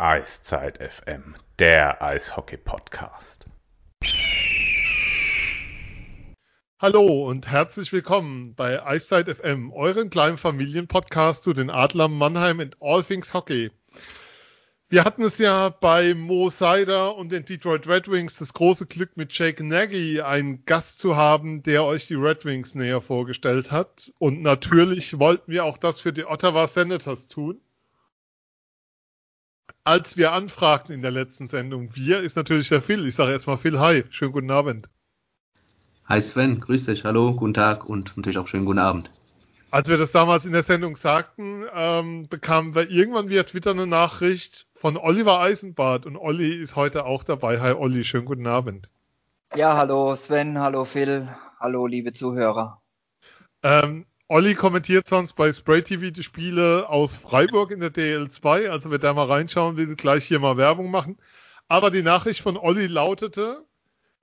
Eiszeit FM, der Eishockey-Podcast. Hallo und herzlich willkommen bei Eiszeit FM, euren kleinen Familienpodcast zu den Adlern Mannheim and All Things Hockey. Wir hatten es ja bei Mo Seider und den Detroit Red Wings das große Glück mit Jake Nagy einen Gast zu haben, der euch die Red Wings näher vorgestellt hat. Und natürlich wollten wir auch das für die Ottawa Senators tun als wir anfragten in der letzten Sendung, wir ist natürlich der Phil. Ich sage erstmal Phil, hi, schönen guten Abend. Hi Sven, grüß dich, hallo, guten Tag und natürlich auch schönen guten Abend. Als wir das damals in der Sendung sagten, ähm, bekamen wir irgendwann via Twitter eine Nachricht von Oliver Eisenbart und Olli ist heute auch dabei. Hi Olli, schönen guten Abend. Ja, hallo Sven, hallo Phil, hallo liebe Zuhörer. Ähm, Olli kommentiert sonst bei Spray TV die Spiele aus Freiburg in der DL2. Also wer da mal reinschauen will, gleich hier mal Werbung machen. Aber die Nachricht von Olli lautete,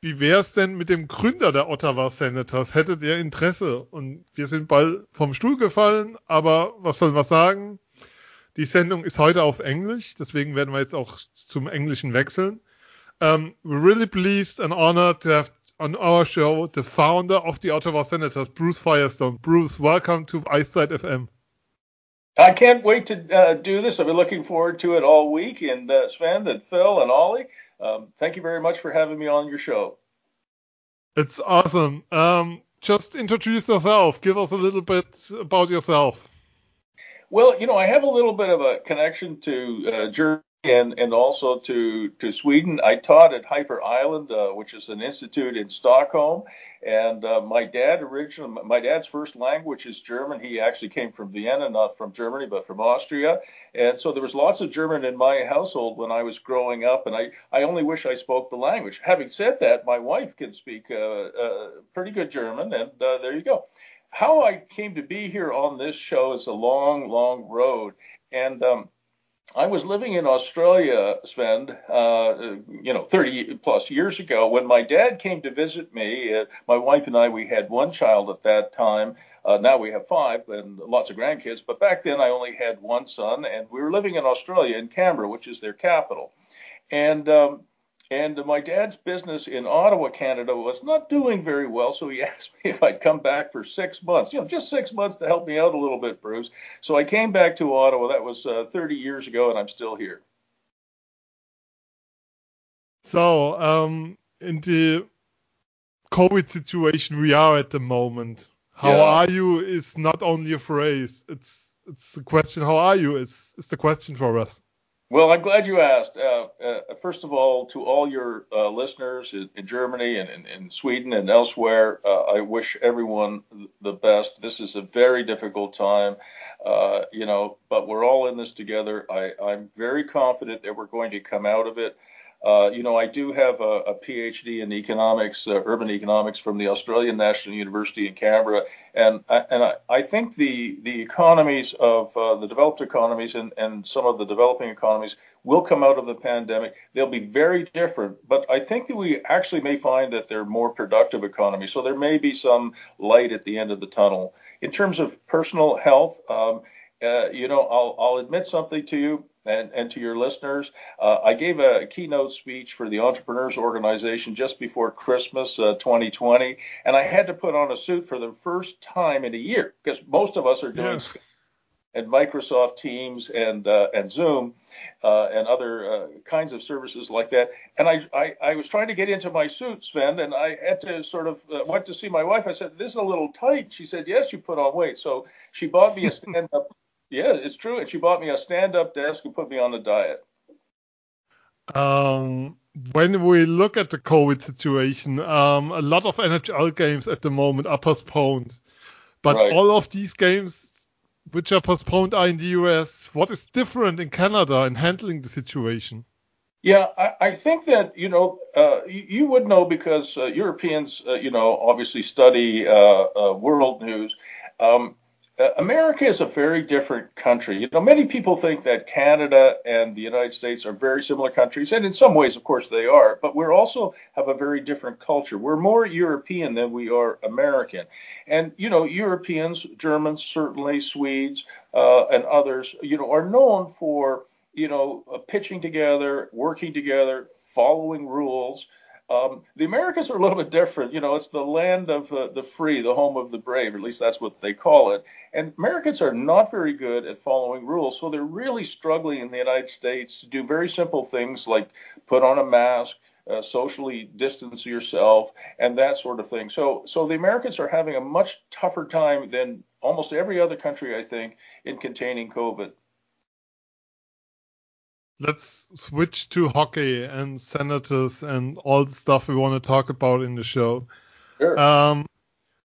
wie wäre es denn mit dem Gründer der Ottawa Senators? Hättet ihr Interesse? Und wir sind bald vom Stuhl gefallen, aber was soll man sagen? Die Sendung ist heute auf Englisch, deswegen werden wir jetzt auch zum Englischen wechseln. Um, we're really pleased and honored to have on our show the founder of the Ottawa Senators, Bruce Firestone. Bruce, welcome to Eiszeit FM. I can't wait to uh, do this. I've been looking forward to it all week. And uh, Sven and Phil and Ollie, um, thank you very much for having me on your show. It's awesome. Um, just introduce yourself. Give us a little bit about yourself. Well, you know, I have a little bit of a connection to uh, Germany and and also to to Sweden. I taught at Hyper Island, uh, which is an institute in Stockholm. And uh, my dad originally, my dad's first language is German. He actually came from Vienna, not from Germany, but from Austria. And so there was lots of German in my household when I was growing up. And I I only wish I spoke the language. Having said that, my wife can speak uh, uh pretty good German, and uh, there you go. How I came to be here on this show is a long, long road. And um, I was living in Australia, Sven, uh, you know, 30 plus years ago when my dad came to visit me. Uh, my wife and I, we had one child at that time. Uh, now we have five and lots of grandkids. But back then I only had one son, and we were living in Australia in Canberra, which is their capital. And um, and my dad's business in Ottawa, Canada was not doing very well, so he asked me if I'd come back for six months, you know, just six months to help me out a little bit, Bruce. So I came back to Ottawa. That was uh, 30 years ago, and I'm still here. So, um, in the COVID situation we are at the moment, how yeah. are you is not only a phrase. It's it's a question. How are you? Is is the question for us. Well, I'm glad you asked. Uh, uh, first of all, to all your uh, listeners in, in Germany and in, in, Sweden and elsewhere, uh, I wish everyone the best. This is a very difficult time, uh, you know, but we're all in this together. I, I'm very confident that we're going to come out of it. Uh, you know, I do have a, a PhD in economics, uh, urban economics from the Australian National University in Canberra, and and I, I think the the economies of uh, the developed economies and, and some of the developing economies will come out of the pandemic. They'll be very different, but I think that we actually may find that they're more productive economies. So there may be some light at the end of the tunnel. In terms of personal health, um, uh, you know, I'll, I'll admit something to you and, and to your listeners. Uh, I gave a keynote speech for the Entrepreneurs Organization just before Christmas uh, 2020, and I had to put on a suit for the first time in a year because most of us are doing yeah. and Microsoft Teams and uh, and Zoom. Uh, and other uh, kinds of services like that. And I, I, I, was trying to get into my suit, Sven, and I had to sort of uh, went to see my wife. I said, "This is a little tight." She said, "Yes, you put on weight." So she bought me a stand-up yeah, it's true. And she bought me a stand-up desk and put me on a diet. Um, when we look at the COVID situation, um, a lot of NHL games at the moment are postponed, but right. all of these games which are postponed are in the US. What is different in Canada in handling the situation? Yeah, I, I think that you know uh, you, you, would know because uh, Europeans, uh, you know, obviously study uh, uh, world news. Um, America is a very different country. You know, many people think that Canada and the United States are very similar countries, and in some ways, of course, they are. But we also have a very different culture. We're more European than we are American, and you know, Europeans, Germans, certainly Swedes, uh, and others, you know, are known for you know, uh, pitching together, working together, following rules. Um, the Americans are a little bit different. You know, it's the land of uh, the free, the home of the brave, at least that's what they call it. And Americans are not very good at following rules. So they're really struggling in the United States to do very simple things like put on a mask, uh, socially distance yourself, and that sort of thing. So, so the Americans are having a much tougher time than almost every other country, I think, in containing COVID. Let's switch to hockey and senators and all the stuff we want to talk about in the show. Sure. Um,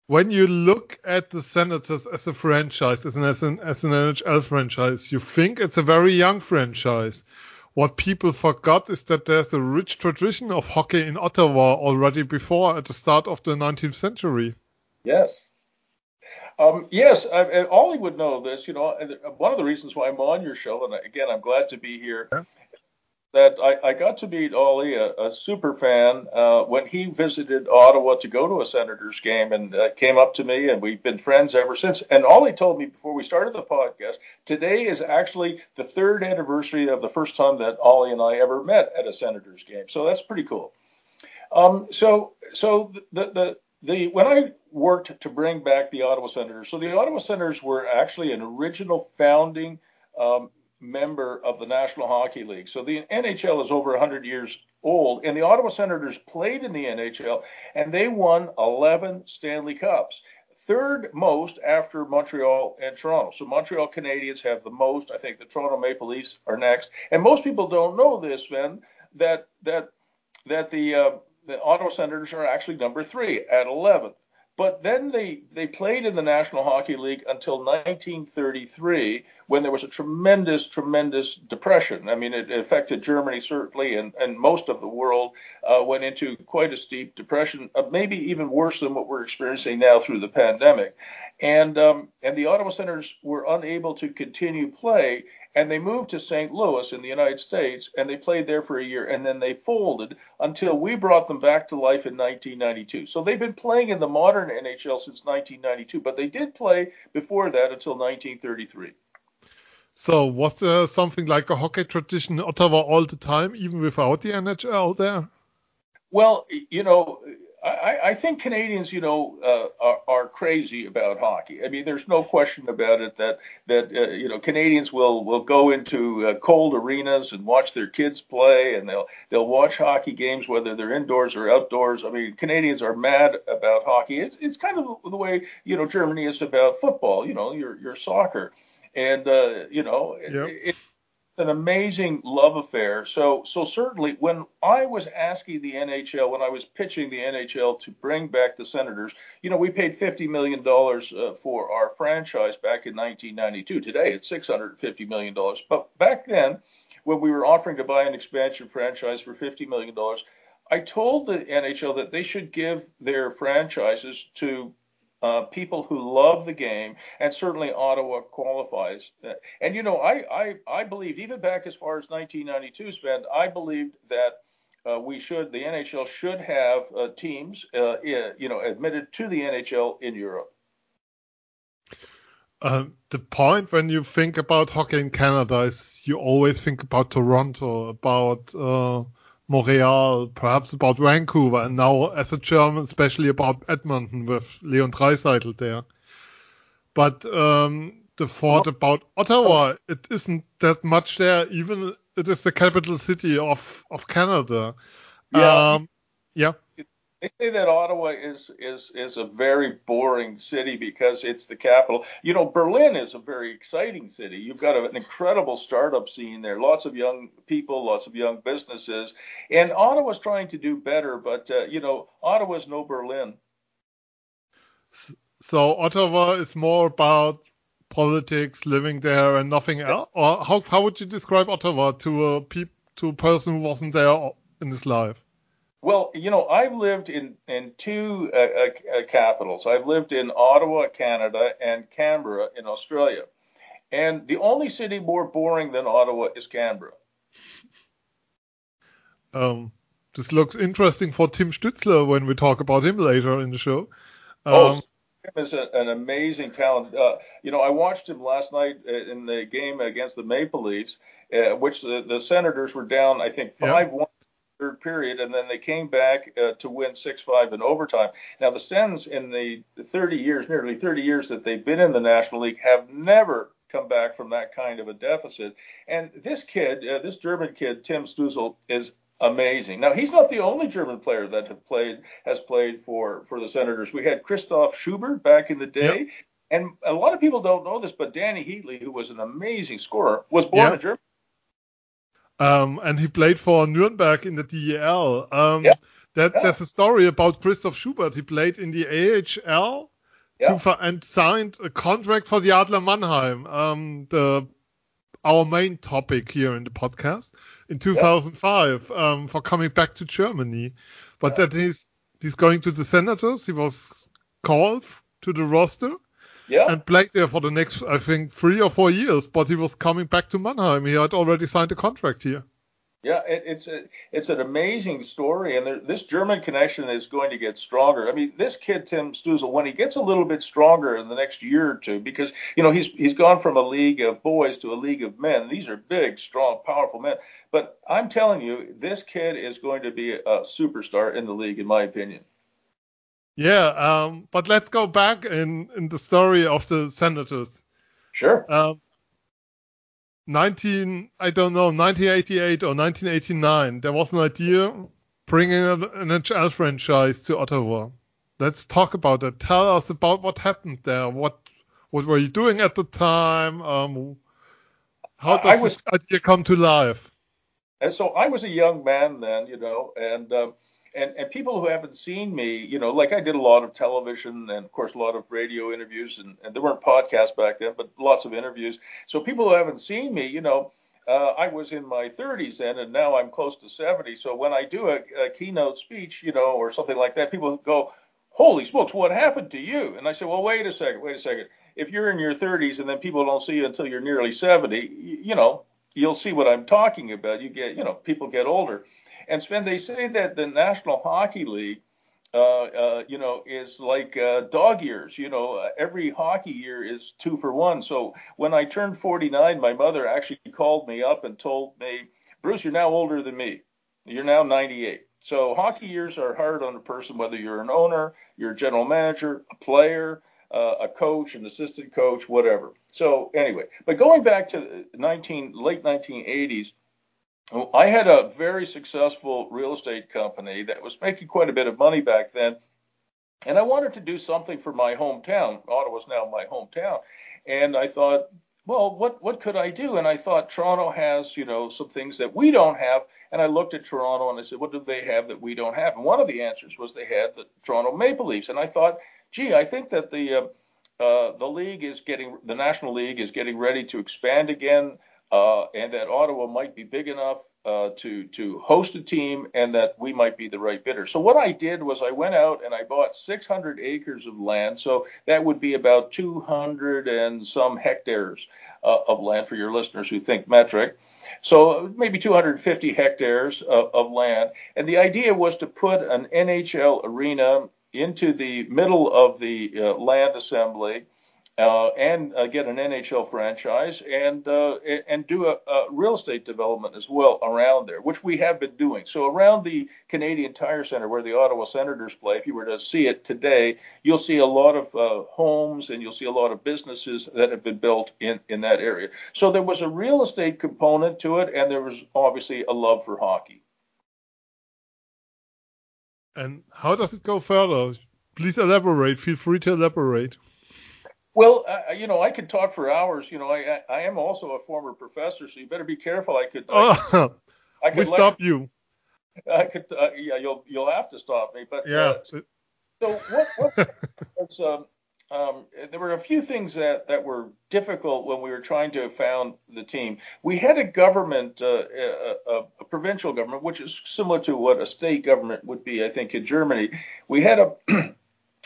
when you look at the Senators as a franchise, as an, as an as an NHL franchise, you think it's a very young franchise. What people forgot is that there's a rich tradition of hockey in Ottawa already before at the start of the 19th century. Yes. Um, yes, I, and Ollie would know this. You know, one of the reasons why I'm on your show, and again, I'm glad to be here. Yeah. That I, I, got to meet Ollie, a, a super fan, uh, when he visited Ottawa to go to a Senators game, and uh, came up to me, and we've been friends ever since. And Ollie told me before we started the podcast, today is actually the third anniversary of the first time that Ollie and I ever met at a Senators game. So that's pretty cool. Um, so, so the, the the when I worked to bring back the Ottawa Senators, so the Ottawa Senators were actually an original founding um, member of the National Hockey League. So the NHL is over 100 years old, and the Ottawa Senators played in the NHL, and they won 11 Stanley Cups. Third most after Montreal and Toronto. So Montreal Canadiens have the most. I think the Toronto Maple Leafs are next. And most people don't know this, Ben, that that that the uh, the Ottawa Senators are actually number three at 11. But then they, they played in the National Hockey League until 1933, when there was a tremendous, tremendous depression. I mean, it, affected Germany certainly, and, and most of the world uh, went into quite a steep depression, uh, maybe even worse than what we're experiencing now through the pandemic. And um, and the Ottawa Senators were unable to continue play, and they moved to St. Louis in the United States, and they played there for a year, and then they folded until we brought them back to life in 1992. So they've been playing in the modern NHL since 1992, but they did play before that until 1933. So was there something like a hockey tradition in Ottawa all the time, even without the NHL there? Well, you know, I, I think Canadians, you know, uh, are, are, crazy about hockey. I mean, there's no question about it that that uh, you know Canadians will will go into uh, cold arenas and watch their kids play, and they'll they'll watch hockey games whether they're indoors or outdoors. I mean, Canadians are mad about hockey. It's it's kind of the way you know Germany is about football. You know, your your soccer, and uh, you know, yep. it, it, an amazing love affair. So, so certainly when I was asking the NHL, when I was pitching the NHL to bring back the Senators, you know, we paid $50 million uh, for our franchise back in 1992. Today it's $650 million. But back then, when we were offering to buy an expansion franchise for $50 million, I told the NHL that they should give their franchises to uh, people who love the game, and certainly Ottawa qualifies. And you know, I I, I believed even back as far as 1992, Sven, I believed that. Uh, we should, the NHL should have uh, teams, uh, you know, admitted to the NHL in Europe. Um, the point when you think about hockey in Canada is you always think about Toronto, about uh, Montreal, perhaps about Vancouver, and now as a German, especially about Edmonton with Leon Draisaitl there. But um, the thought about Ottawa, it isn't that much there. Even it is the capital city of of Canada. Yeah. Um, yeah. They say that Ottawa is is is a very boring city because it's the capital. You know, Berlin is a very exciting city. You've got an incredible startup scene there, lots of young people, lots of young businesses, and Ottawa's trying to do better. But uh, you know, Ottawa's no Berlin. So Ottawa is more about politics, living there, and nothing else. Or how how would you describe Ottawa to a peop, to a person who wasn't there in his life? Well, you know, I've lived in in two uh, uh, uh, capitals. I've lived in Ottawa, Canada, and Canberra in Australia. And the only city more boring than Ottawa is Canberra. Um, this looks interesting for Tim Stützle when we talk about him later in the show. Oh, um, oh, Tim is a, an amazing talent. Uh, you know, I watched him last night in the game against the Maple Leafs, uh, which the, the Senators were down, I think, five one third period, and then they came back uh, to win 6-5 in overtime. Now, the Sens, in the 30 years, nearly 30 years that they've been in the National League, have never come back from that kind of a deficit. And this kid, uh, this German kid, Tim Stützle, is amazing. Now he's not the only German player that have played has played for for the Senators. We had Christoph Schubert back in the day. Yep. And a lot of people don't know this, but Dany Heatley, who was an amazing scorer, was born yep. in Germany. Um, and he played for Nuremberg in the DEL. Um, yep. that, yeah. There's a story about Christoph Schubert. He played in the AHL yeah. to, and signed a contract for the Adler Mannheim, um, the our main topic here in the podcast in 2005 yeah. um, for coming back to Germany. But yeah. that he's he's going to the Senators. He was called to the roster. Yeah. And played there for the next, I think, three or four years. But he was coming back to Mannheim. He had already signed a contract here. Yeah, it, it's a, it's an amazing story, and there, this German connection is going to get stronger. I mean, this kid Tim Stützle, when he gets a little bit stronger in the next year or two, because you know he's he's gone from a league of boys to a league of men. These are big, strong, powerful men. But I'm telling you, this kid is going to be a superstar in the league, in my opinion. Yeah, um, but let's go back in in the story of the Senators. Sure. Um, 19, I don't know, 1988 or 1989, there was an idea bringing an NHL franchise to Ottawa. Let's talk about it. Tell us about what happened there. What what were you doing at the time? Um, how does was, this idea come to life? And so I was a young man then, you know, and um, and and people who haven't seen me, you know, like I did a lot of television and of course a lot of radio interviews, and, and there weren't podcasts back then, but lots of interviews. So people who haven't seen me, you know, uh, I was in my 30s then, and now I'm close to 70. So when I do a, a keynote speech, you know, or something like that, people go, "Holy smokes, what happened to you?" And I say, "Well, wait a second, wait a second. If you're in your 30s and then people don't see you until you're nearly 70, you, you know, you'll see what I'm talking about. You get, you know, people get older." And Sven, they say that the National Hockey League, uh, uh, you know, is like uh, dog years. You know, every hockey year is two for one. So when I turned 49, my mother actually called me up and told me, Bruce, you're now older than me. You're now 98. So hockey years are hard on a person, whether you're an owner, you're a general manager, a player, uh, a coach, an assistant coach, whatever. So anyway, but going back to 19 late 1980s, I had a very successful real estate company that was making quite a bit of money back then. And I wanted to do something for my hometown. Ottawa's now my hometown. And I thought, well, what, what could I do? And I thought Toronto has, you know, some things that we don't have. And I looked at Toronto and I said, what do they have that we don't have? And one of the answers was they had the Toronto Maple Leafs. And I thought, gee, I think that the uh, uh, the league is getting, the National League is getting ready to expand again uh, and that Ottawa might be big enough uh, to to host a team, and that we might be the right bidder. So what I did was I went out and I bought 600 acres of land. So that would be about 200 and some hectares uh, of land for your listeners who think metric. So maybe 250 hectares of, of land, and the idea was to put an NHL arena into the middle of the uh, land assembly uh, and uh, get an NHL franchise and uh, and do a, a, real estate development as well around there, which we have been doing. So around the Canadian Tire Center, where the Ottawa Senators play, if you were to see it today, you'll see a lot of uh, homes and you'll see a lot of businesses that have been built in in that area. So there was a real estate component to it, and there was obviously a love for hockey. And how does it go further? Please elaborate. Feel free to elaborate. Well, uh, you know, I could talk for hours. You know, I I am also a former professor, so you better be careful. I could. I oh, I could we stop you. I could. Uh, yeah, you'll you'll have to stop me. But yeah. Uh, so, what? what was, um, um, there were a few things that, that were difficult when we were trying to found the team. We had a government, uh, a, a, a, provincial government, which is similar to what a state government would be, I think, in Germany. We had a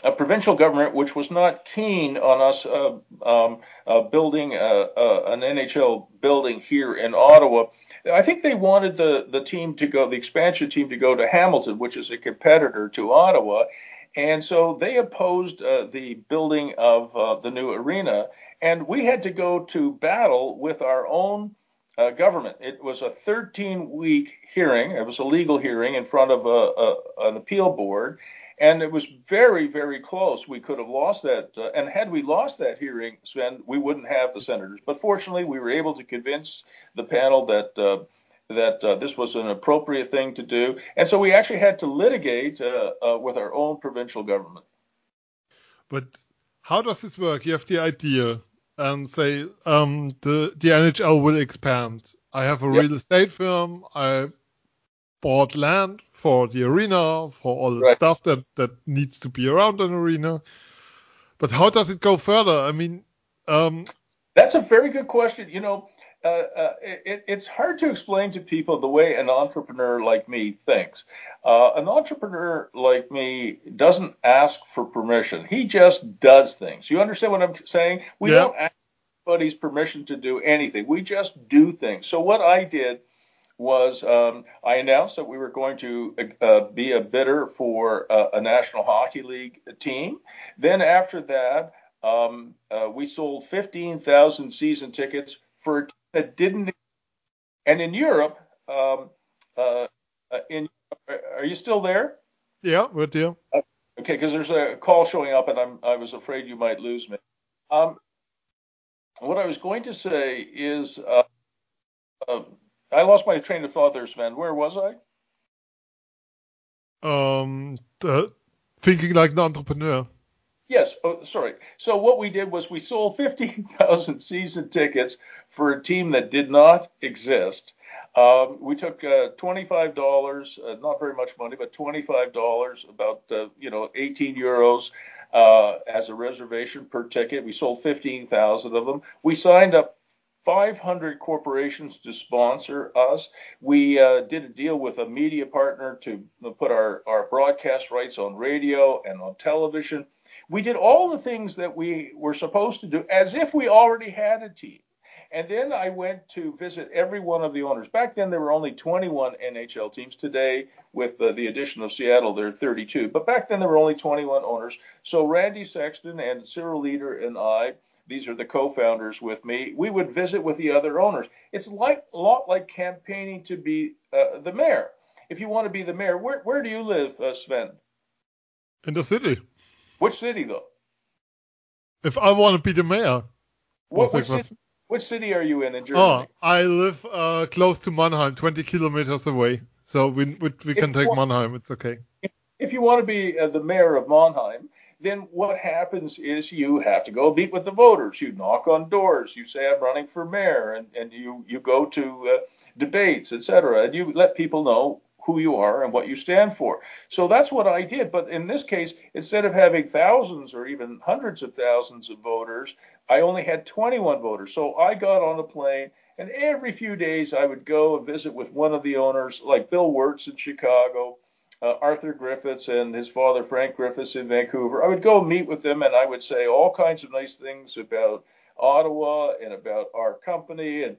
a provincial government which was not keen on us uh, um, uh, building a, a, an NHL building here in Ottawa. I think they wanted the, the team to go, the expansion team to go to Hamilton, which is a competitor to Ottawa. And so they opposed uh, the building of uh, the new arena, and we had to go to battle with our own uh, government. It was a 13 week hearing, it was a legal hearing in front of a, an appeal board. And it was very, very close. We could have lost that. Uh, and had we lost that hearing, Sven, we wouldn't have the senators. But fortunately, we were able to convince the panel that uh, that uh, this was an appropriate thing to do. And so we actually had to litigate uh, uh, with our own provincial government. But how does this work? You have the idea and say um, the the NHL will expand. I have a yep. real estate firm. I bought land for the arena, for all the right. stuff that that needs to be around an arena. But how does it go further? I mean, um, that's a very good question. You know, uh, uh, it, it's hard to explain to people the way an entrepreneur like me thinks. Uh, an entrepreneur like me doesn't ask for permission. He just does things. You understand what I'm saying? We yeah. don't ask anybody's permission to do anything. We just do things. So what I did was um, I announced that we were going to uh, be a bidder for uh, a National Hockey League team. Then after that, um, uh, we sold 15,000 season tickets for a that didn't. And in Europe, um, uh, uh, in are you still there? Yeah, with you. Okay, because there's a call showing up, and I'm I was afraid you might lose me. Um, what I was going to say is, uh, I lost my train of thought there, Sven. Where was I? Um, thinking like an entrepreneur. Yes, oh, sorry. So what we did was we sold 15,000 season tickets for a team that did not exist. Um, we took uh, $25, uh, not very much money, but $25, about uh, you know 18 euros uh, as a reservation per ticket. We sold 15,000 of them. We signed up 500 corporations to sponsor us. We uh, did a deal with a media partner to put our, our broadcast rights on radio and on television. We did all the things that we were supposed to do as if we already had a team. And then I went to visit every one of the owners. Back then, there were only 21 NHL teams. Today, with uh, the addition of Seattle, there are 32. But back then, there were only 21 owners. So Randy Sexton and Cyril Leeder and I, these are the co-founders with me, we would visit with the other owners. It's like a lot like campaigning to be uh, the mayor. If you want to be the mayor, where, where do you live, uh, Sven? In the city. Which city, though? If I want to be the mayor. What, which, city, which, city, are you in in Germany? Oh, I live uh, close to Mannheim, 20 kilometers away. So we we, we can take want, Mannheim. It's okay. If you want to be uh, the mayor of Mannheim, then what happens is you have to go meet with the voters. You knock on doors. You say I'm running for mayor, and, and you you go to uh, debates, etc. And you let people know who you are and what you stand for. So that's what I did. But in this case, instead of having thousands or even hundreds of thousands of voters, I only had 21 voters. So I got on a plane, and every few days I would go and visit with one of the owners, like Bill Wirtz in Chicago. Uh, Arthur Griffiths and his father Frank Griffiths in Vancouver. I would go meet with them and I would say all kinds of nice things about Ottawa and about our company and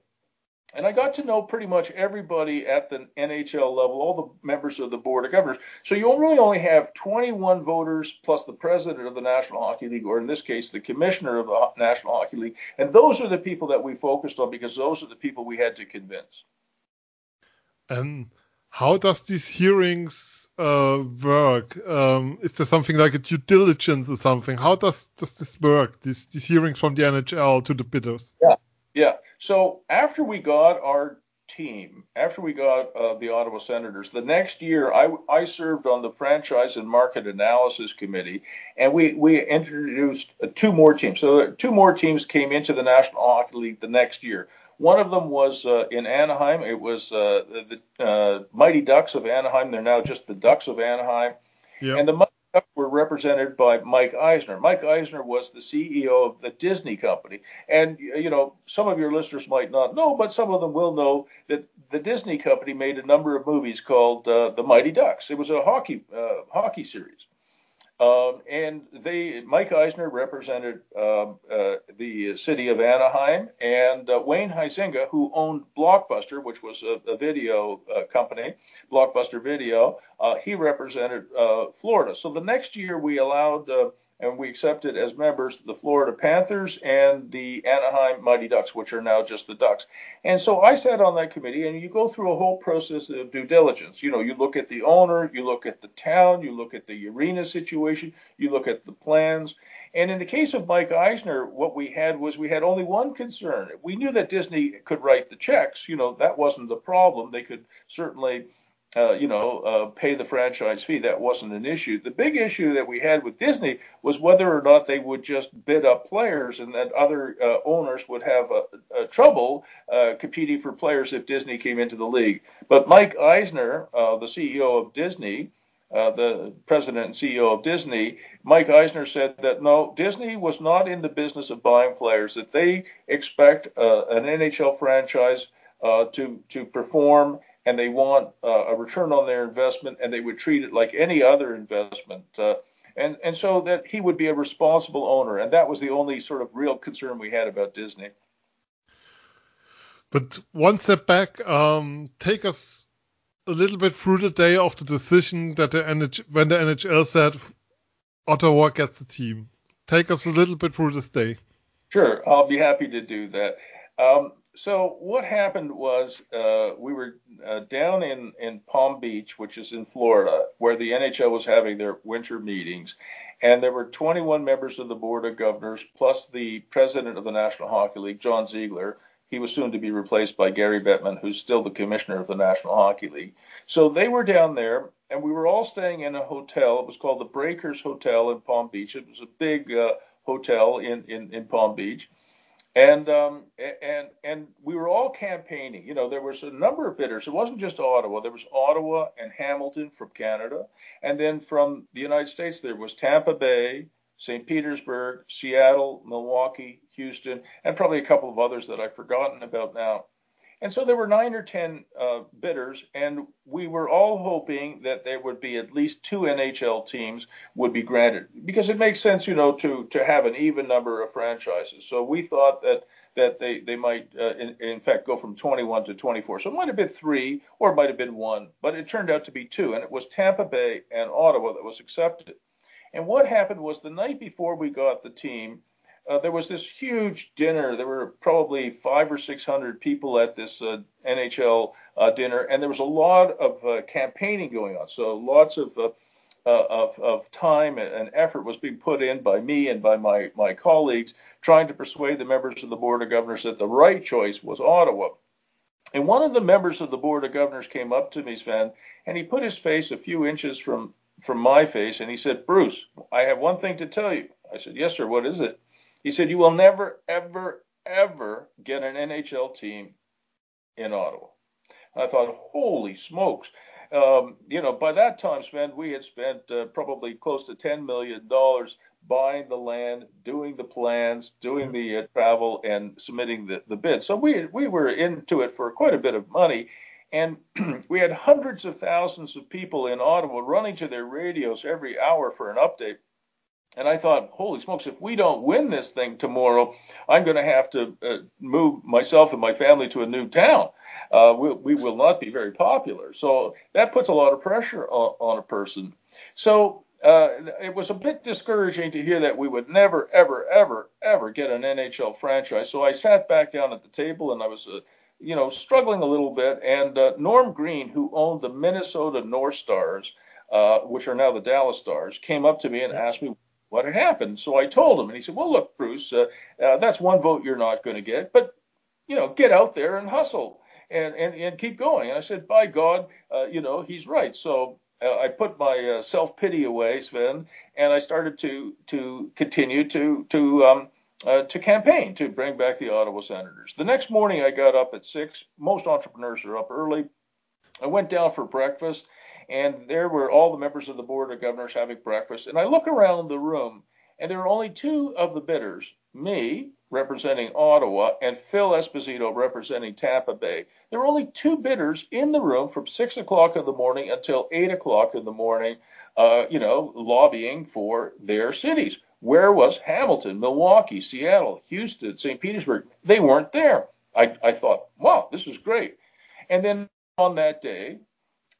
and I got to know pretty much everybody at the NHL level, all the members of the board of governors. So you really only have 21 voters plus the president of the National Hockey League, or in this case, the commissioner of the National Hockey League. And those are the people that we focused on because those are the people we had to convince. And how does these hearings uh, work? Um, is there something like a due diligence or something? How does, does this work, these, these hearings from the NHL to the bidders? Yeah, yeah. So after we got our team, after we got uh, the Ottawa Senators, the next year I, I served on the Franchise and Market Analysis Committee, and we, we introduced uh, two more teams. So two more teams came into the National Hockey League the next year. One of them was uh, in Anaheim. It was uh, the uh, Mighty Ducks of Anaheim. They're now just the Ducks of Anaheim. Yep. And the Ducks were represented by Mike Eisner. Mike Eisner was the CEO of the Disney company. And, you know, some of your listeners might not know, but some of them will know that the Disney company made a number of movies called uh, The Mighty Ducks. It was a hockey, uh, hockey series. Um, and they, Mike Eisner represented um, uh, the city of Anaheim, and uh, Wayne Huizenga, who owned Blockbuster, which was a, a video uh, company, Blockbuster Video, uh, he represented uh, Florida. So the next year we allowed uh, and we accepted as members the Florida Panthers and the Anaheim Mighty Ducks, which are now just the Ducks. And so I sat on that committee, and you go through a whole process of due diligence. You know, you look at the owner, you look at the town, you look at the arena situation, you look at the plans. And in the case of Mike Eisner, what we had was we had only one concern. We knew that Disney could write the checks. You know, that wasn't the problem. They could certainly uh, you know, uh, pay the franchise fee. That wasn't an issue. The big issue that we had with Disney was whether or not they would just bid up players, and that other uh, owners would have trouble uh, competing for players if Disney came into the league. But Mike Eisner, uh, the CEO of Disney, the president and CEO of Disney, Mike Eisner said that no, Disney was not in the business of buying players. That they expect an NHL franchise to to perform and they want uh, a return on their investment, and they would treat it like any other investment. Uh, and and so that he would be a responsible owner, and that was the only sort of real concern we had about Disney. But one step back, um, take us a little bit through the day of the decision that the NH- when the NHL said Ottawa gets the team. Take us a little bit through this day. Sure, I'll be happy to do that. Um, so what happened was uh, we were uh, down in, in Palm Beach, which is in Florida, where the NHL was having their winter meetings, and there were 21 members of the board of governors plus the president of the National Hockey League, John Ziegler. He was soon to be replaced by Gary Bettman, who's still the commissioner of the National Hockey League. So they were down there, and we were all staying in a hotel. It was called the Breakers Hotel in Palm Beach. It was a big uh, hotel in, in, in Palm Beach and um, and and we were all campaigning. You know, there was a number of bidders. It wasn't just Ottawa. There was Ottawa and Hamilton from Canada, and then from the United States there was Tampa Bay, St. Petersburg, Seattle, Milwaukee, Houston, and probably a couple of others that I've forgotten about now. And so there were nine or ten uh, bidders, and we were all hoping that there would be at least two NHL teams would be granted because it makes sense, you know, to to have an even number of franchises. So we thought that that they they might uh, in, in fact go from 21 to 24. So it might have been three or it might have been one, but it turned out to be two, and it was Tampa Bay and Ottawa that was accepted. And what happened was the night before we got the team uh, there was this huge dinner. There were probably five or six hundred people at this uh, NHL uh, dinner, and there was a lot of uh, campaigning going on. So lots of, uh, uh, of of time and effort was being put in by me and by my my colleagues, trying to persuade the members of the board of governors that the right choice was Ottawa. And one of the members of the board of governors came up to me, Sven, and he put his face a few inches from from my face, and he said, "Bruce, I have one thing to tell you." I said, "Yes, sir. What is it?" He said, You will never, ever, ever get an NHL team in Ottawa. I thought, Holy smokes. Um, you know, by that time, Sven, we had spent uh, probably close to $10 million buying the land, doing the plans, doing the uh, travel, and submitting the, the bid. So we, we were into it for quite a bit of money. And we had hundreds of thousands of people in Ottawa running to their radios every hour for an update. And I thought, holy smokes, if we don't win this thing tomorrow, I'm going to have to uh, move myself and my family to a new town. Uh, we, we, will not be very popular. So that puts a lot of pressure on, on a person. So uh, it was a bit discouraging to hear that we would never, ever, ever, ever get an NHL franchise. So I sat back down at the table and I was, uh, you know, struggling a little bit. And uh, Norm Green, who owned the Minnesota North Stars, uh, which are now the Dallas Stars, came up to me and asked me what had happened. So I told him, and he said, "Well, look, Bruce, uh, uh, that's one vote you're not going to get, but you know, get out there and hustle and and, and keep going." And I said, "By God, uh, you know, he's right." So uh, I put my uh, self pity away, Sven, and I started to to continue to to um, uh, to campaign to bring back the Ottawa Senators. The next morning, I got up at six. Most entrepreneurs are up early. I went down for breakfast and there were all the members of the board of governors having breakfast. And I look around the room, and there are only two of the bidders, me, representing Ottawa and Phil Esposito representing Tampa Bay. There were only two bidders in the room from six o'clock in the morning until eight o'clock in the morning, uh, you know, lobbying for their cities. Where was Hamilton, Milwaukee, Seattle, Houston, St. Petersburg? They weren't there. I, I thought, wow, this is great. And then on that day,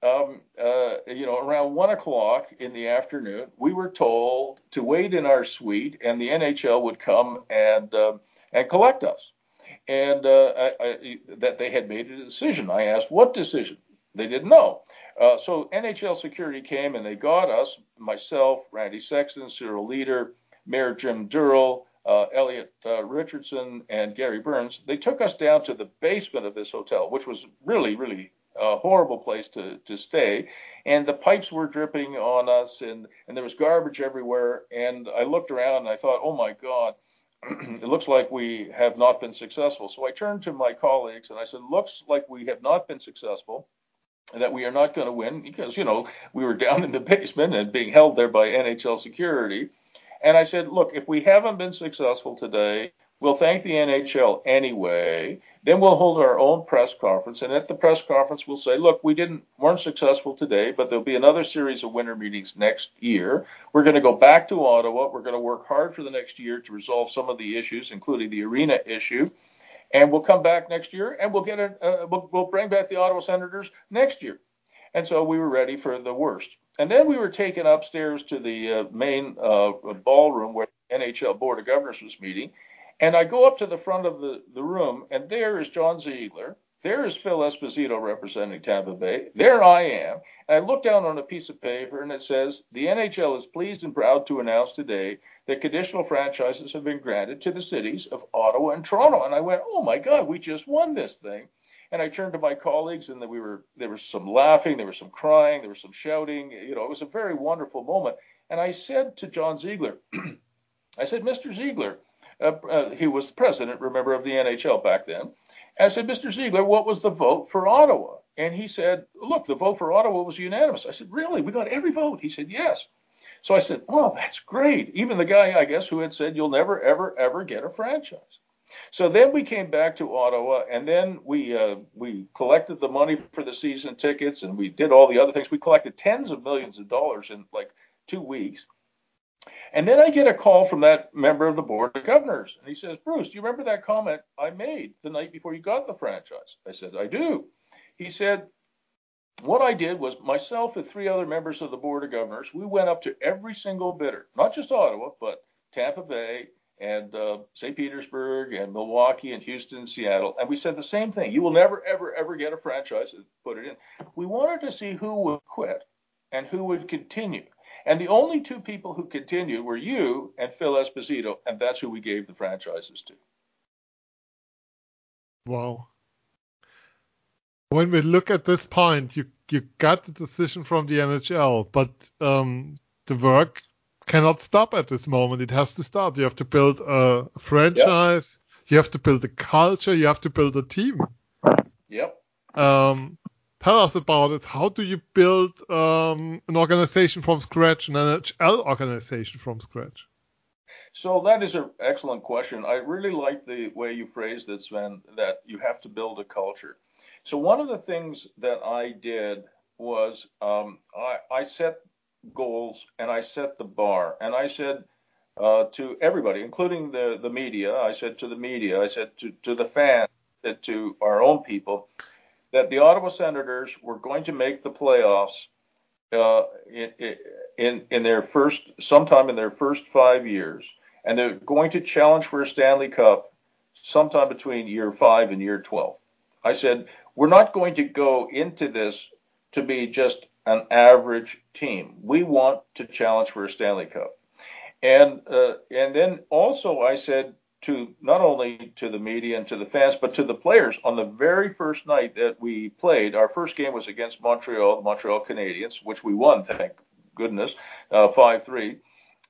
um, uh, you know, around one o'clock in the afternoon, we were told to wait in our suite, and the NHL would come and uh, and collect us, and uh, I, I, that they had made a decision. I asked, "What decision?" They didn't know. Uh, so NHL security came and they got us, myself, Randy Sexton, Cyril Leeder, Mayor Jim Durrell, uh, Elliot uh, Richardson, and Gary Burns. They took us down to the basement of this hotel, which was really, really a horrible place to, to stay. And the pipes were dripping on us, and, and there was garbage everywhere. And I looked around and I thought, oh my God, it looks like we have not been successful. So I turned to my colleagues and I said, looks like we have not been successful. And that we are not going to win because, you know, we were down in the basement and being held there by NHL security. And I said, look, if we haven't been successful today, We'll thank the NHL anyway. Then we'll hold our own press conference, and at the press conference, we'll say, "Look, we didn't weren't successful today, but there'll be another series of winter meetings next year. We're going to go back to Ottawa. We're going to work hard for the next year to resolve some of the issues, including the arena issue, and we'll come back next year and we'll get a uh, we'll, we'll bring back the Ottawa Senators next year." And so we were ready for the worst. And then we were taken upstairs to the uh, main uh, ballroom where the NHL Board of Governors was meeting and I go up to the front of the, the room, and there is John Ziegler. There is Phil Esposito representing Tampa Bay. There I am. And I look down on a piece of paper, and it says The NHL is pleased and proud to announce today that conditional franchises have been granted to the cities of Ottawa and Toronto. And I went, Oh my God, we just won this thing. And I turned to my colleagues, and we were there was some laughing, there was some crying, there was some shouting. You know, it was a very wonderful moment. And I said to John Ziegler, I said, Mr. Ziegler, he was president, remember, of the NHL back then. I said, Mr. Ziegler, what was the vote for Ottawa? And he said, look, the vote for Ottawa was unanimous. I said, really? We got every vote? He said, yes. So I said, Well, that's great. Even the guy, I guess, who had said, you'll never, ever, ever get a franchise. So then we came back to Ottawa, and then we uh, we collected the money for the season tickets, and we did all the other things. We collected tens of millions of dollars in like two weeks. And then I get a call from that member of the board of governors, and he says, Bruce, do you remember that comment I made the night before you got the franchise? I said, I do. He said, what I did was myself and three other members of the board of governors, we went up to every single bidder, not just Ottawa, but Tampa Bay and uh, St. Petersburg and Milwaukee and Houston and Seattle, and we said the same thing. You will never, ever, ever get a franchise and put it in. We wanted to see who would quit and who would continue. And the only two people who continued were you and Phil Esposito, and that's who we gave the franchises to. Wow. When we look at this point, you you got the decision from the NHL, but um, the work cannot stop at this moment. It has to start. You have to build a franchise. Yep. You have to build a culture. You have to build a team. Yep. Um, tell us about it. How do you build um, an organization from scratch, an NHL organization from scratch? So that is an excellent question. I really like the way you phrased it, Sven, that you have to build a culture. So one of the things that I did was um, I, I, set goals and I set the bar, and I said uh, to everybody, including the the media, I said to the media, I said to to the fans, said to our own people, that the Ottawa Senators were going to make the playoffs uh, in, in in their first sometime in their first five years, and they're going to challenge for a Stanley Cup sometime between year five and year twelve. I said we're not going to go into this to be just an average team. We want to challenge for a Stanley Cup. And uh, and then also I said to not only to the media and to the fans, but to the players on the very first night that we played. Our first game was against Montreal, the Montreal Canadiens, which we won, thank goodness, uh, 5 3.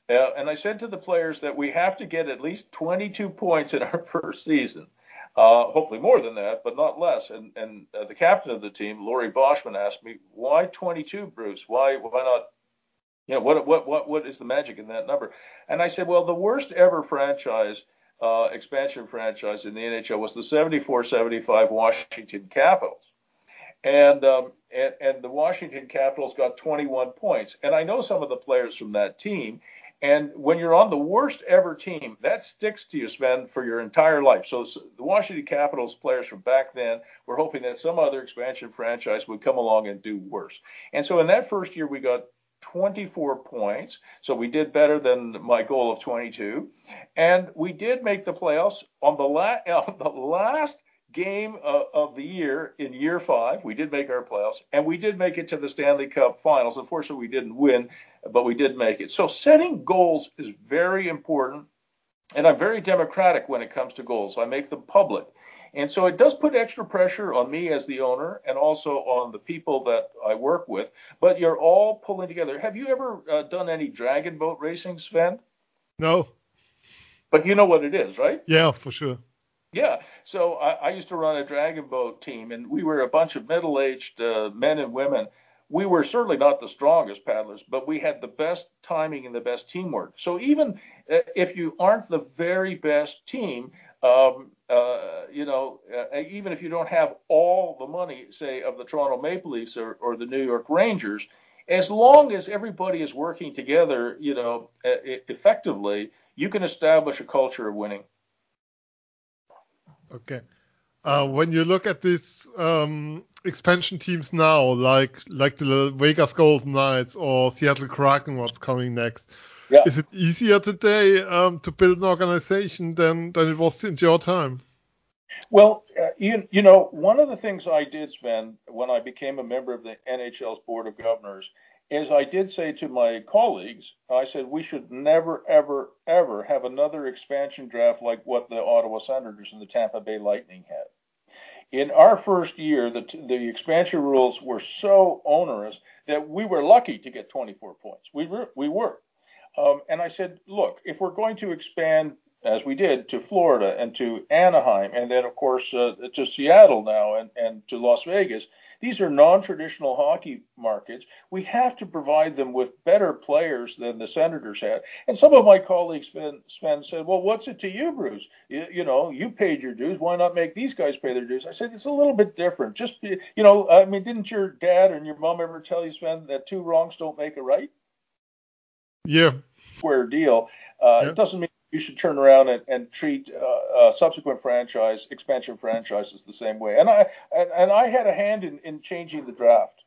Uh, and I said to the players that we have to get at least 22 points in our first season. Uh, hopefully more than that, but not less. And, and uh, the captain of the team, Laurie Boschman, asked me, "Why 22, Bruce? Why why not you know what what what what is the magic in that number and i said well the worst ever franchise uh, expansion franchise in the NHL was the 74-75 Washington Capitals. And, um, and and the Washington Capitals got 21 points. And I know some of the players from that team. And when you're on the worst ever team, that sticks to you, Sven, for your entire life. So, so the Washington Capitals players from back then were hoping that some other expansion franchise would come along and do worse. And so in that first year, we got 24 points. So we did better than my goal of 22. And we did make the playoffs on the, la- on the last game of, of, the year in year five. We did make our playoffs and we did make it to the Stanley Cup finals. Unfortunately, we didn't win, but we did make it. So setting goals is very important. And I'm very democratic when it comes to goals. I make them public. And so it does put extra pressure on me as the owner and also on the people that I work with. But you're all pulling together. Have you ever uh, done any dragon boat racing, Sven? No. But you know what it is, right? Yeah, for sure. Yeah. So I, I used to run a dragon boat team, and we were a bunch of middle aged uh, men and women. We were certainly not the strongest paddlers, but we had the best timing and the best teamwork. So even uh, if you aren't the very best team, um, uh, you know, uh, even if you don't have all the money, say, of the Toronto Maple Leafs or, or the New York Rangers, as long as everybody is working together, you know, effectively, you can establish a culture of winning. Okay. Uh, when you look at these um, expansion teams now, like like the Vegas Golden Knights or Seattle Kraken, what's coming next? Yeah. Is it easier today um, to build an organization than, than it was in your time? Well, uh, you, you know, one of the things I did, Sven, when I became a member of the NHL's Board of Governors, is I did say to my colleagues, I said we should never, ever, ever have another expansion draft like what the Ottawa Senators and the Tampa Bay Lightning had. In our first year, the, the expansion rules were so onerous that we were lucky to get 24 points. We were, we were. Um, and I said, look, if we're going to expand, as we did, to Florida and to Anaheim, and then, of course, uh, to Seattle now and, and to Las Vegas, these are non traditional hockey markets. We have to provide them with better players than the Senators had. And some of my colleagues, Sven, Sven said, well, what's it to you, Bruce? You, you, know, you paid your dues. Why not make these guys pay their dues? I said, it's a little bit different. Just, you know, I mean, didn't your dad and your mom ever tell you, Sven, that two wrongs don't make a right? Yeah. Square deal. Uh. It doesn't mean you should turn around and, and treat uh, uh, subsequent franchise expansion franchises the same way. And I and, and I had a hand in, in changing the draft.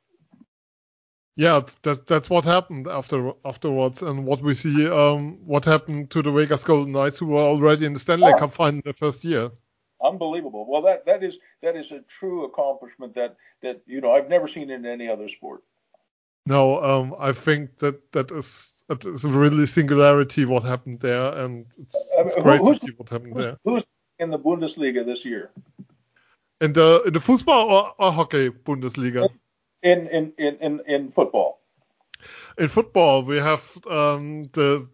Yeah, that, that's what happened after afterwards, and what we see, um, what happened to the Vegas Golden Knights, who were already in the Stanley. Cup final the first year. Unbelievable. Well, that that is that is a true accomplishment that that you know I've never seen in any other sport. No, um, I think that that is it's a really singularity what happened there, and it's, it's great to see what happened who's, there. Who's in the Bundesliga this year? In the in the football or, or hockey Bundesliga? In, in in in in football. In football, we have um, the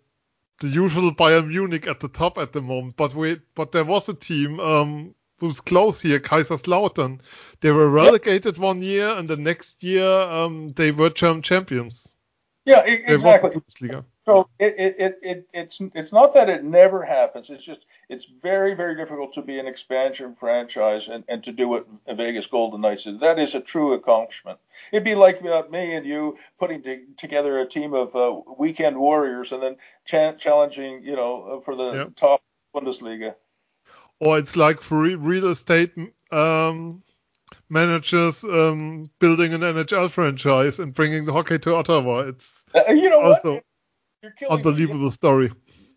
the usual Bayern Munich at the top at the moment, but we but there was a team um, who's close here, Kaiserslautern. They were relegated yep. one year, and the next year um, they were German champions. Yeah, exactly. So it, it, it, it's it's not that it never happens. It's just it's very very difficult to be an expansion franchise and, and to do what Vegas Golden Knights is. That is a true accomplishment. It'd be like uh, me and you putting to, together a team of uh, weekend warriors and then cha- challenging you know for the yep. top Bundesliga. Or it's like for real estate um, managers um, building an NHL franchise and bringing the hockey to Ottawa. It's uh, you know also unbelievable me. story.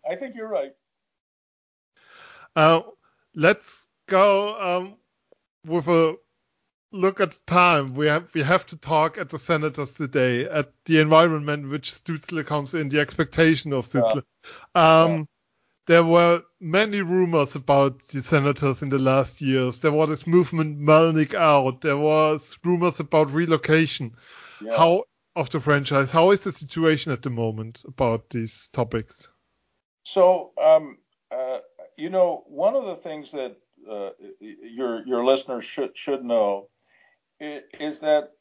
I think you're right. Uh, let's go um, with a look at time. We have we have to talk at the Senators today at the environment which Stützle comes in, the expectation of Stützle. Yeah. Um, yeah there were many rumors about the senators in the last years. There was this movement Melnyk out. There was rumors about relocation. Yeah. How of the franchise? How is the situation at the moment about these topics? So, um, uh, you know, one of the things that uh, your your listeners should should know is that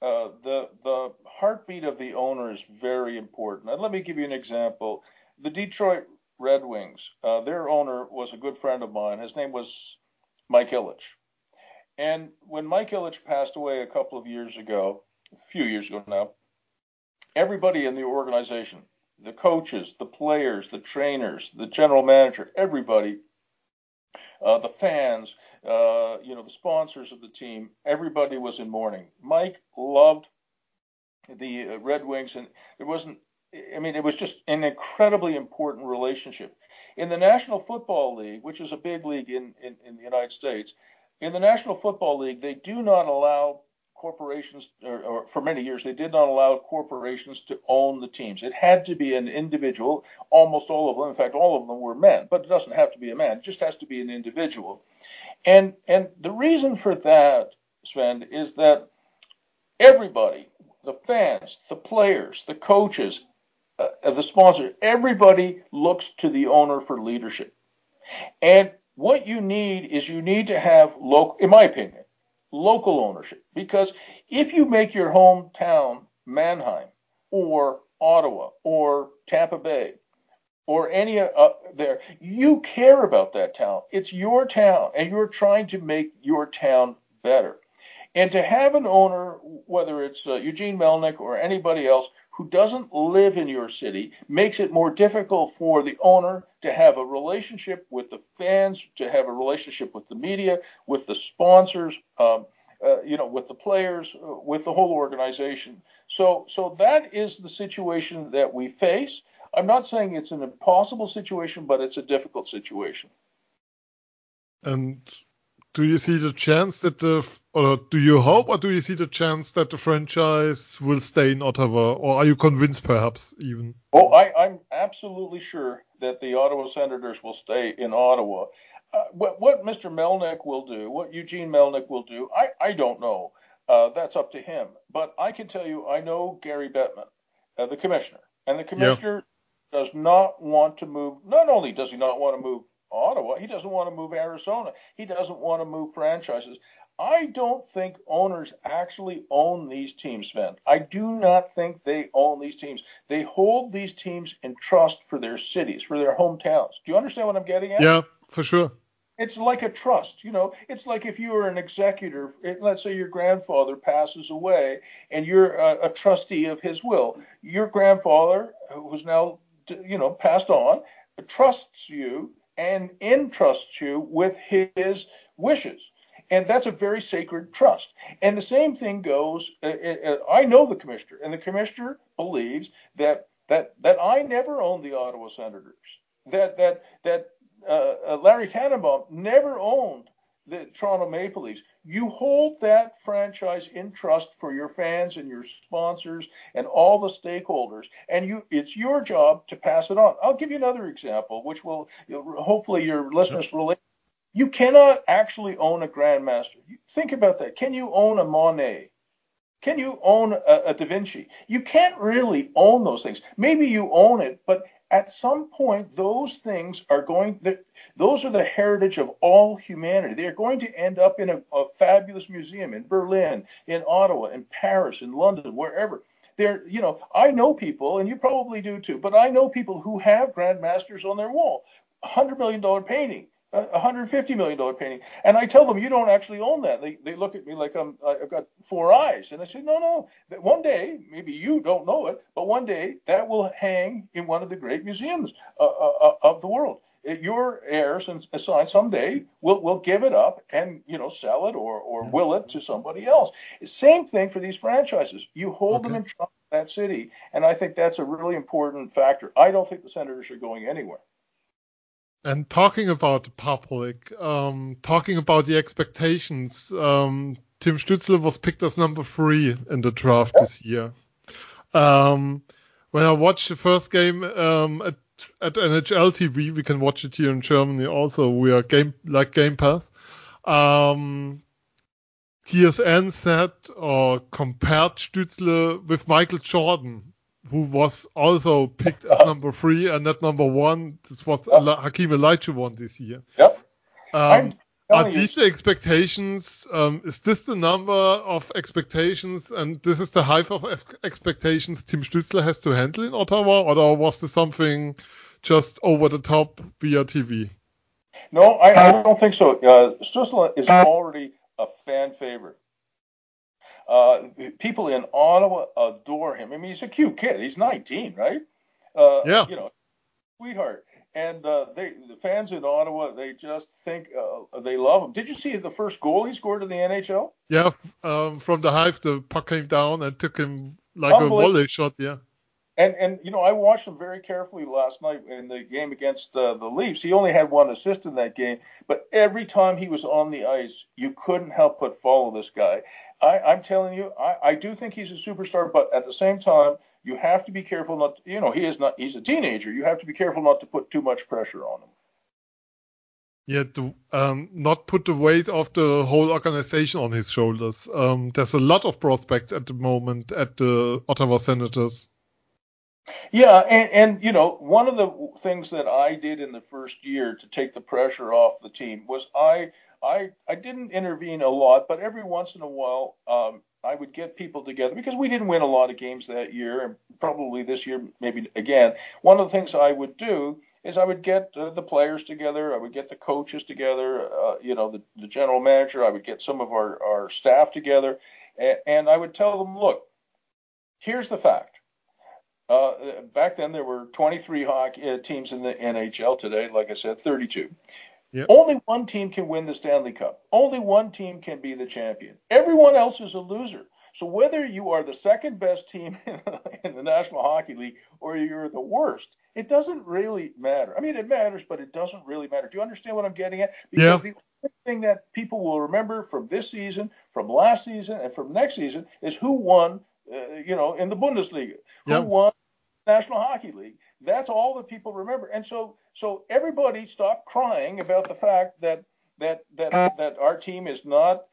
uh, the the heartbeat of the owner is very important. And let me give you an example. The Detroit Red Wings, uh, their owner was a good friend of mine. His name was Mike Ilitch. And when Mike Ilitch passed away a couple of years ago, a few years ago now, everybody in the organization, the coaches, the players, the trainers, the general manager, everybody, uh, the fans, uh, you know, the sponsors of the team, everybody was in mourning. Mike loved the uh, Red Wings, and there wasn't. I mean, it was just an incredibly important relationship. In the National Football League, which is a big league in, in, in the United States, in the National Football League, they do not allow corporations, or, or, for many years, they did not allow corporations to own the teams. It had to be an individual. Almost all of them, in fact, all of them were men, but it doesn't have to be a man. It just has to be an individual. And and the reason for that, Sven, is that everybody, the fans, the players, the coaches, uh, the sponsor, everybody looks to the owner for leadership. And what you need is you need to have local, in my opinion, local ownership. Because if you make your hometown Mannheim or Ottawa or Tampa Bay or any uh, there, you care about that town. It's your town, and you're trying to make your town better. And to have an owner, whether it's uh, Eugene Melnyk or anybody else, who doesn't live in your city makes it more difficult for the owner to have a relationship with the fans, to have a relationship with the media, with the sponsors, um, uh, you know, with the players, uh, with the whole organization. So, so that is the situation that we face. I'm not saying it's an impossible situation, but it's a difficult situation. And do you see the chance that the, or do you hope, or do you see the chance that the franchise will stay in Ottawa, or are you convinced perhaps even? Oh, I, am absolutely sure that the Ottawa Senators will stay in Ottawa. Uh, what, what, Mr. Melnyk will do, what Eugene Melnyk will do, I, I don't know. Uh, that's up to him. But I can tell you, I know Gary Bettman, uh, the commissioner, and the commissioner yeah. does not want to move. Not only does he not want to move Ottawa. He doesn't want to move Arizona. He doesn't want to move franchises. I don't think owners actually own these teams, Sven. I do not think they own these teams. They hold these teams in trust for their cities, for their hometowns. Do you understand what I'm getting at? Yeah, for sure. It's like a trust, you know. It's like if you were an executor, let's say your grandfather passes away and you're a, a trustee of his will. Your grandfather, who's now, you know, passed on, trusts you and entrusts you with his wishes. And that's a very sacred trust. And the same thing goes. Uh, uh, uh, I know the commissioner, and the commissioner believes that that that I never owned the Ottawa Senators. That that that uh, uh Larry Tannenbaum never owned the Toronto Maple Leafs. You hold that franchise in trust for your fans and your sponsors and all the stakeholders, and you it's your job to pass it on. I'll give you another example, which will hopefully your listeners relate. You cannot actually own a Grandmaster. Think about that. Can you own a Monet? Can you own a, a Da Vinci? You can't really own those things. Maybe you own it, but at some point, those things are going, those are the heritage of all humanity. They are going to end up in a, a fabulous museum in Berlin, in Ottawa, in Paris, in London, wherever. There, you know, I know people, and you probably do too, but I know people who have grandmasters on their wall. A hundred million dollar painting, a hundred fifty million dollar painting, and I tell them you don't actually own that. They they look at me like I'm I've got four eyes, and I say no no. One day maybe you don't know it, but one day that will hang in one of the great museums uh, uh, uh of the world. Your heirs and assign someday will will give it up and you know sell it or or will it to somebody else. Same thing for these franchises. You hold okay. them in trust that city, and I think that's a really important factor. I don't think the Senators are going anywhere. And talking about the public, um, talking about the expectations, um, Tim Stützle was picked as number three in the draft this year. Um, when I watched the first game um, at, at NHL TV, we can watch it here in Germany also. We are game like Game Pass. Um, TSN said or compared Stützle with Michael Jordan who was also picked as number three and not number one. This was yep. Hakeem Olajuwon this year. Yep. Um, are these the expectations? Um, is this the number of expectations, and this is the height of expectations Tim Stützle has to handle in Ottawa, or was this something just over the top via TV? No, I, I don't think so. Uh, Stützle is already a fan favorite. Uh, people in Ottawa adore him. I mean, he's a cute kid. He's 19, right? Uh, yeah. You know, sweetheart. And uh, they, the fans in Ottawa, they just think uh, they love him. Did you see the first goal he scored in the NHL? Yeah, um, from the hive, the puck came down and took him like a volley shot. Yeah. And and you know, I watched him very carefully last night in the game against uh, the Leafs. He only had one assist in that game, but every time he was on the ice, you couldn't help but follow this guy. I, I'm telling you, I, I do think he's a superstar, but at the same time, you have to be careful not. To, you know, he is not. He's a teenager. You have to be careful not to put too much pressure on him. Yeah, to um, not put the weight of the whole organization on his shoulders. Um, there's a lot of prospects at the moment at the Ottawa Senators. Yeah, and, and you know, one of the things that I did in the first year to take the pressure off the team was I I I didn't intervene a lot, but every once in a while um, I would get people together because we didn't win a lot of games that year, and probably this year maybe again. One of the things I would do is I would get uh, the players together, I would get the coaches together, uh, you know, the, the general manager, I would get some of our, our staff together, and, and I would tell them, look, here's the fact uh, back then, there were 23 hockey uh, teams in the NHL. Today, like I said, 32. Yep. Only one team can win the Stanley Cup. Only one team can be the champion. Everyone else is a loser. So whether you are the second best team in the National Hockey League or you're the worst, it doesn't really matter. I mean, it matters, but it doesn't really matter. Do you understand what I'm getting at? Because yeah. the only thing that people will remember from this season, from last season, and from next season is who won uh, you know, in the Bundesliga, who yep. won National Hockey League. That's all that people remember. And so, so everybody stopped crying about the fact that that that that our team is not,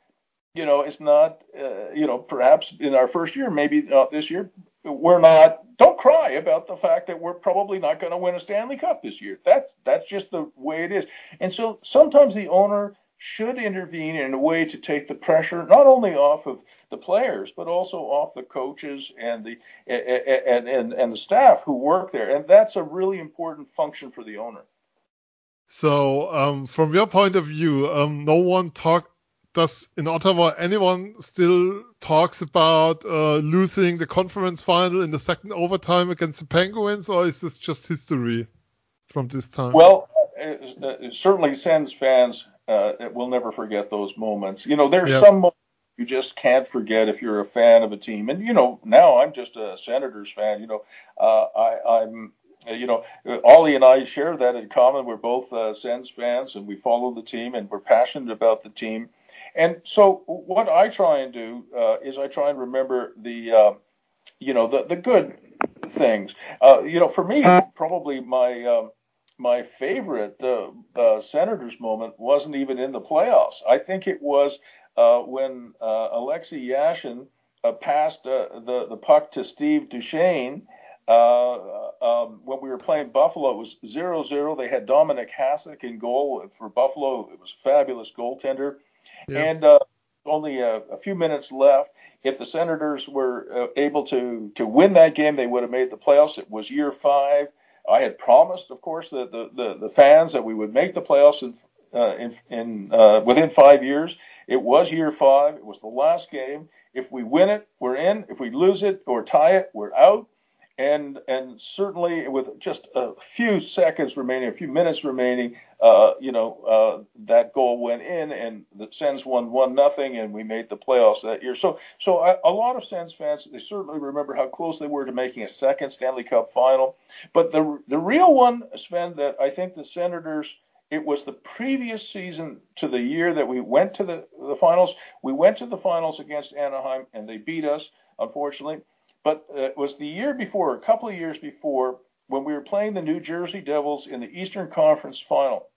you know, it's not, uh, you know, perhaps in our first year, maybe not this year, we're not. Don't cry about the fact that we're probably not going to win a Stanley Cup this year. That's that's just the way it is. And so sometimes the owner should intervene in a way to take the pressure not only off of the players but also off the coaches and the and and, and the staff who work there. And that's a really important function for the owner. So um, from your point of view um, no one talk does in ottawa anyone still talks about uh, losing the conference final in the second overtime against the penguins or is this just history from this time? Well it, it certainly Sens fans uh, we'll never forget those moments. You know, there's Yep. some moments you just can't forget if you're a fan of a team. And you know, now I'm just a Senators fan. You know, uh, I, I'm. uh, You know, Ollie and I share that in common. We're both uh, Sens fans, and we follow the team, and we're passionate about the team. And so, what I try and do uh, is I try and remember the, uh, you know, the the good things. Uh, you know, for me, probably my um, my favorite uh, uh, Senators moment wasn't even in the playoffs. I think it was uh, when uh, Alexei Yashin uh, passed uh, the the puck to Steve Duchesne. Um, when we were playing Buffalo, it was 0-0. They had Dominik Hasek in goal for Buffalo. It was a fabulous goaltender. Yeah. And only a, a, few minutes left. If the Senators were able to to win that game, they would have made the playoffs. It was year five. I had promised, of course, that the, the, the fans that we would make the playoffs in uh, in, in uh, within five years. It was year five. It was the last game. If we win it, we're in. If we lose it or tie it, we're out. And and certainly with just a few seconds remaining, a few minutes remaining, uh, you know, uh, that goal went in, and the Sens won one nothing, and we made the playoffs that year. So so I, a lot of Sens fans they certainly remember how close they were to making a second Stanley Cup final. But the the real one, Sven, that I think the Senators it was the previous season to the year that we went to the, the finals. We went to the finals against Anaheim and they beat us, unfortunately. But uh, it was the year before, a couple of years before, when we were playing the New Jersey Devils in the Eastern Conference final.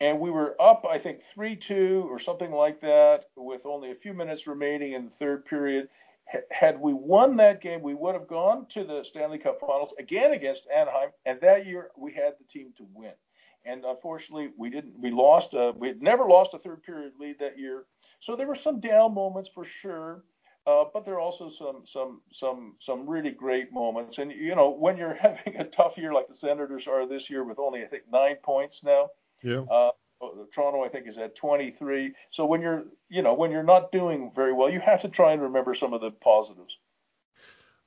And we were up, I think, 3 2 or something like that, with only a few minutes remaining in the third period. H- had we won that game, we would have gone to the Stanley Cup finals again against Anaheim. And that year, we had the team to win and unfortunately we didn't we lost a, we had never lost a third period lead that year so there were some down moments for sure Uh, but there are also some some some some really great moments. And you know, when you're having a tough year like the Senators are this year, with only I think nine points now. Yeah. Uh, Toronto, I think, is at 23. So when you're, you know, when you're not doing very well, you have to try and remember some of the positives.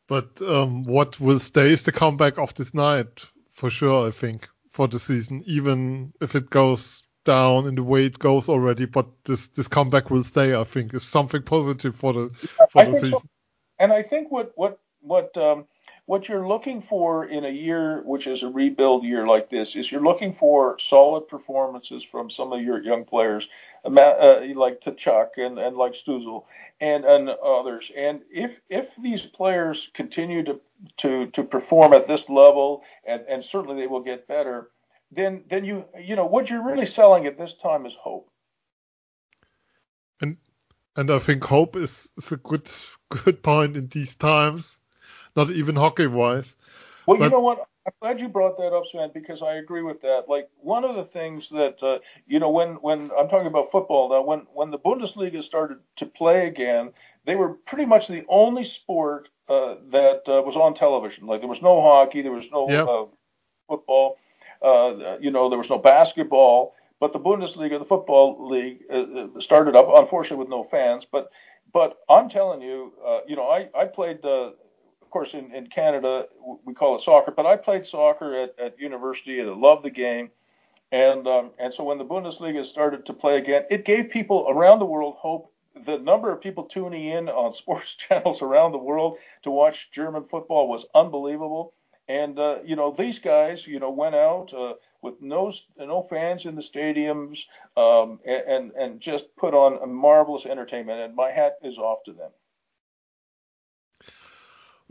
But um, what will stay is the comeback of this night for sure. I think for the season, even if it goes down in the way it goes already, but this this comeback will stay. I think is something positive for the for I the season. so. And I think what what what um, what you're looking for in a year which is a rebuild year like this is you're looking for solid performances from some of your young players, uh, like Tkachuk and, and like Stützle and and others. And if if these players continue to to to perform at this level, and and certainly they will get better, then then you you know what you're really selling at this time is hope. And and I think hope is, is a good good point in these times, not even hockey wise. Well, you know what? I'm glad you brought that up, Sven, because I agree with that. Like one of the things that uh, you know, when when I'm talking about football now, when when the Bundesliga started to play again, they were pretty much the only sport uh, that uh, was on television. Like there was no hockey, there was no Yeah. uh, football, uh, you know, there was no basketball. But the Bundesliga, the football league, uh, uh, started up, unfortunately with no fans. But but I'm telling you, uh, you know, I I played. Uh, course, in, in Canada, we call it soccer, but I played soccer at, at university and I loved the game. And, um, and so when the Bundesliga started to play again, it gave people around the world hope. The number of people tuning in on sports channels around the world to watch German football was unbelievable. And, uh, you know, these guys, you know, went out uh, with no, no fans in the stadiums um, and, and, and just put on a marvelous entertainment. And my hat is off to them.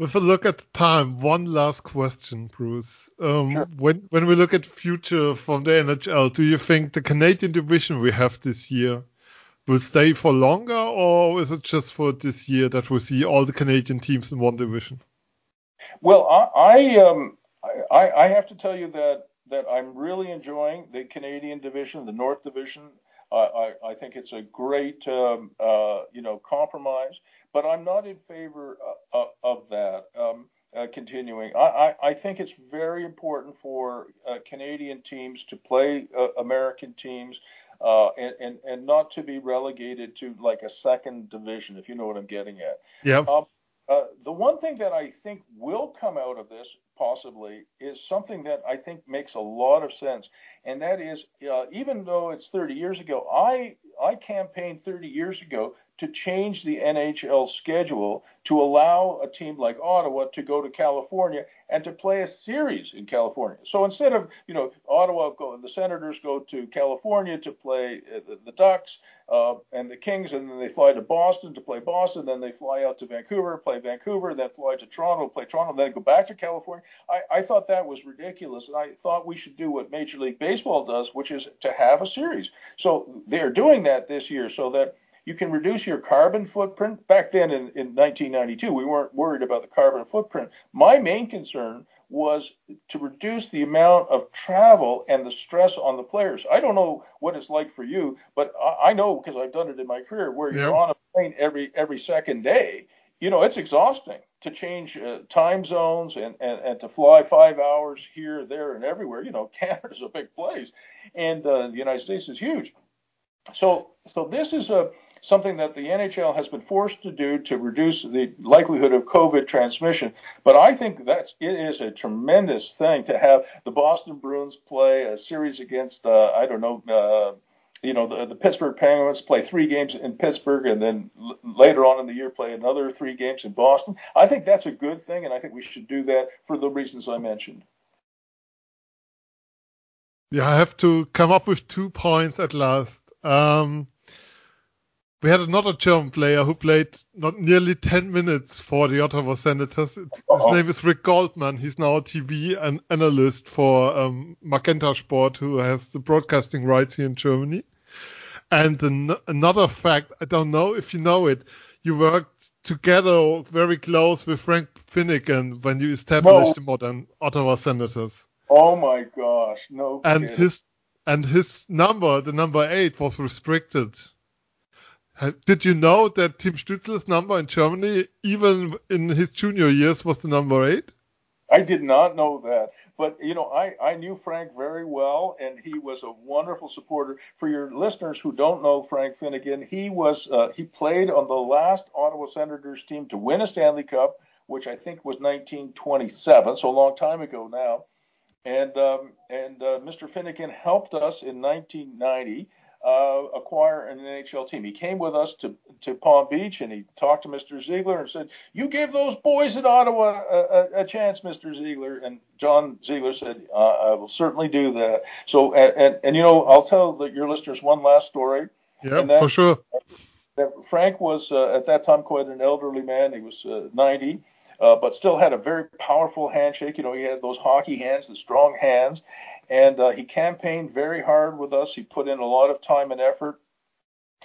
With a look at the time, one last question, Bruce. Um, Sure. When when we look at future from the NHL, do you think the Canadian division we have this year will stay for longer, or is it just for this year that we see all the Canadian teams in one division? Well, I I, um, I I have to tell you that that I'm really enjoying the Canadian division, the North Division. I I, I think it's a great um, uh, you know compromise, but I'm not in favor of, of that. Um, uh, continuing, I, I, I think it's very important for uh, Canadian teams to play uh, American teams uh, and, and and not to be relegated to like a second division, if you know what I'm getting at. Yeah. Um, uh, the one thing that I think will come out of this possibly is something that I think makes a lot of sense, and that is uh, even though it's 30 years ago, I I campaigned 30 years ago to change the NHL schedule to allow a team like Ottawa to go to California and to play a series in California. So instead of you know Ottawa go, the Senators go to California to play uh, the, the Ducks uh, and the Kings, and then they fly to Boston to play Boston, then they fly out to Vancouver, play Vancouver, then fly to Toronto, play Toronto, then go back to California. I, I thought that was ridiculous, and I thought we should do what Major League Baseball does, which is to have a series. So they're doing that this year so that you can reduce your carbon footprint. Back then in, in 1992, we weren't worried about the carbon footprint. My main concern was to reduce the amount of travel and the stress on the players. I don't know what it's like for you, but I, I know because I've done it in my career where you're on a plane every every second day. You know, it's exhausting to change uh, time zones and, and, and to fly five hours here, there, and everywhere. You know, Canada's a big place, and uh, the United States is huge. So, so this is a something that the NHL has been forced to do to reduce the likelihood of COVID transmission. But I think that's it is a tremendous thing to have the Boston Bruins play a series against uh, I don't know. Uh, you know the, the Pittsburgh Penguins play three games in Pittsburgh and then l- later on in the year play another three games in Boston. I think that's a good thing, and I think we should do that for the reasons I mentioned. Yeah, I have to come up with two points at last. Um, we had another German player who played not nearly 10 minutes for the Ottawa Senators. His Uh-oh. name is Erich Goldmann. He's now a TV an analyst for um, Magenta Sport, who has the broadcasting rights here in Germany. And an- another fact, I don't know if you know it, you worked together very close with Frank Finnigan when you established the modern Ottawa Senators Oh my gosh, no. and kidding. his and his number, the number eight, was restricted. Did you know that Tim Stützle's number in Germany, even in his junior years, was the number eight? I did not know that. But, you know, I, I knew Frank very well, and he was a wonderful supporter. For your listeners who don't know Frank Finnigan, he was uh, he played on the last Ottawa Senators team to win a Stanley Cup, which I think was 1927, so a long time ago now. And um, and uh, Mr. Finnigan helped us in 1990 uh, acquire an NHL team. He came with us to, to Palm Beach and he talked to Mr. Ziegler and said, "You give those boys in Ottawa a, a, a chance, Mr. Ziegler." And John Ziegler said, uh, "I will certainly do that." So, and, and, and you know, I'll tell the, your listeners one last story. Yeah, that, for sure. That Frank was uh, at that time quite an elderly man. He was uh, 90. Uh, but still had a very powerful handshake. You know, he had those hockey hands, the strong hands, and uh, he campaigned very hard with us. He put in a lot of time and effort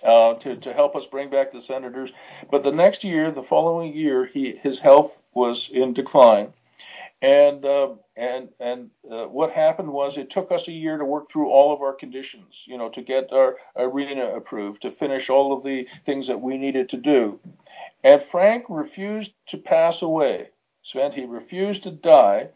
uh, to to help us bring back the Senators. But the next year, the following year, he his health was in decline, and uh, and and uh, what happened was it took us a year to work through all of our conditions. You know, to get our arena approved, to finish all of the things that we needed to do. And Frank refused to pass away. Sven, he refused to die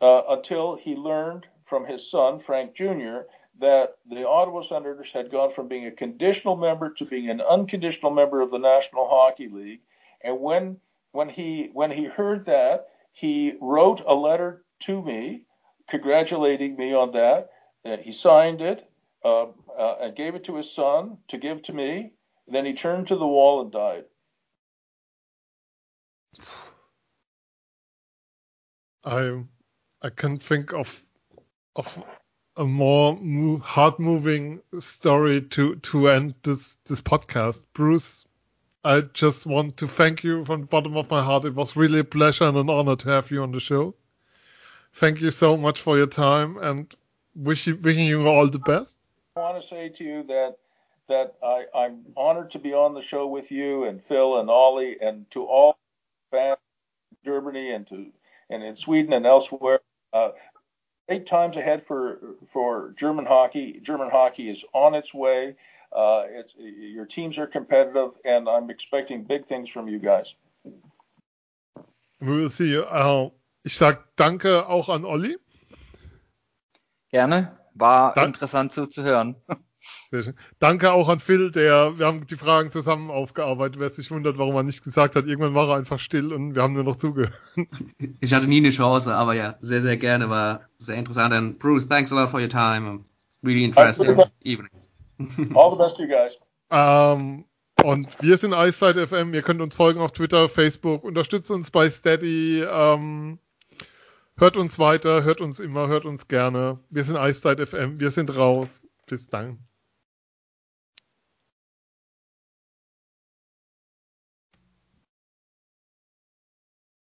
uh, until he learned from his son, Frank Jr., that the Ottawa Senators had gone from being a conditional member to being an unconditional member of the National Hockey League. And when when he when he heard that, he wrote a letter to me congratulating me on that. Uh, he signed it uh, uh, and gave it to his son to give to me. Then he turned to the wall and died. I I can think of of a more heart moving story to to end this this podcast. Bruce, I just want to thank you from the bottom of my heart. It was really a pleasure and an honor to have you on the show. Thank you so much for your time and wish you, wishing you all the best. I want to say to you that that I, I'm honored to be on the show with you and Phil and Ollie and to all fans in Germany and to and in Sweden and elsewhere. Uh, great times ahead for for German hockey. German hockey is on its way. Uh, it's your teams are competitive, and I'm expecting big things from you guys. We will see you. Uh, ich sag Danke auch an Olli. Gerne. War Dank. interessant zuzuhören. Sehr schön. Danke auch an Phil, der, wir haben die Fragen zusammen aufgearbeitet. Wer sich wundert, warum er nicht gesagt hat, irgendwann war er einfach still und wir haben nur noch zugehört. Ich hatte nie eine Chance, aber ja, sehr, sehr gerne, war sehr interessant. And Bruce, thanks a lot for your time. Really interesting evening. All the best to you guys. Um, und wir sind Eiszeit FM. Ihr könnt uns folgen auf Twitter, Facebook, unterstützt uns bei Steady. Um, hört uns weiter, hört uns immer, hört uns gerne. Wir sind Eiszeit FM. Wir sind raus. Bis dann.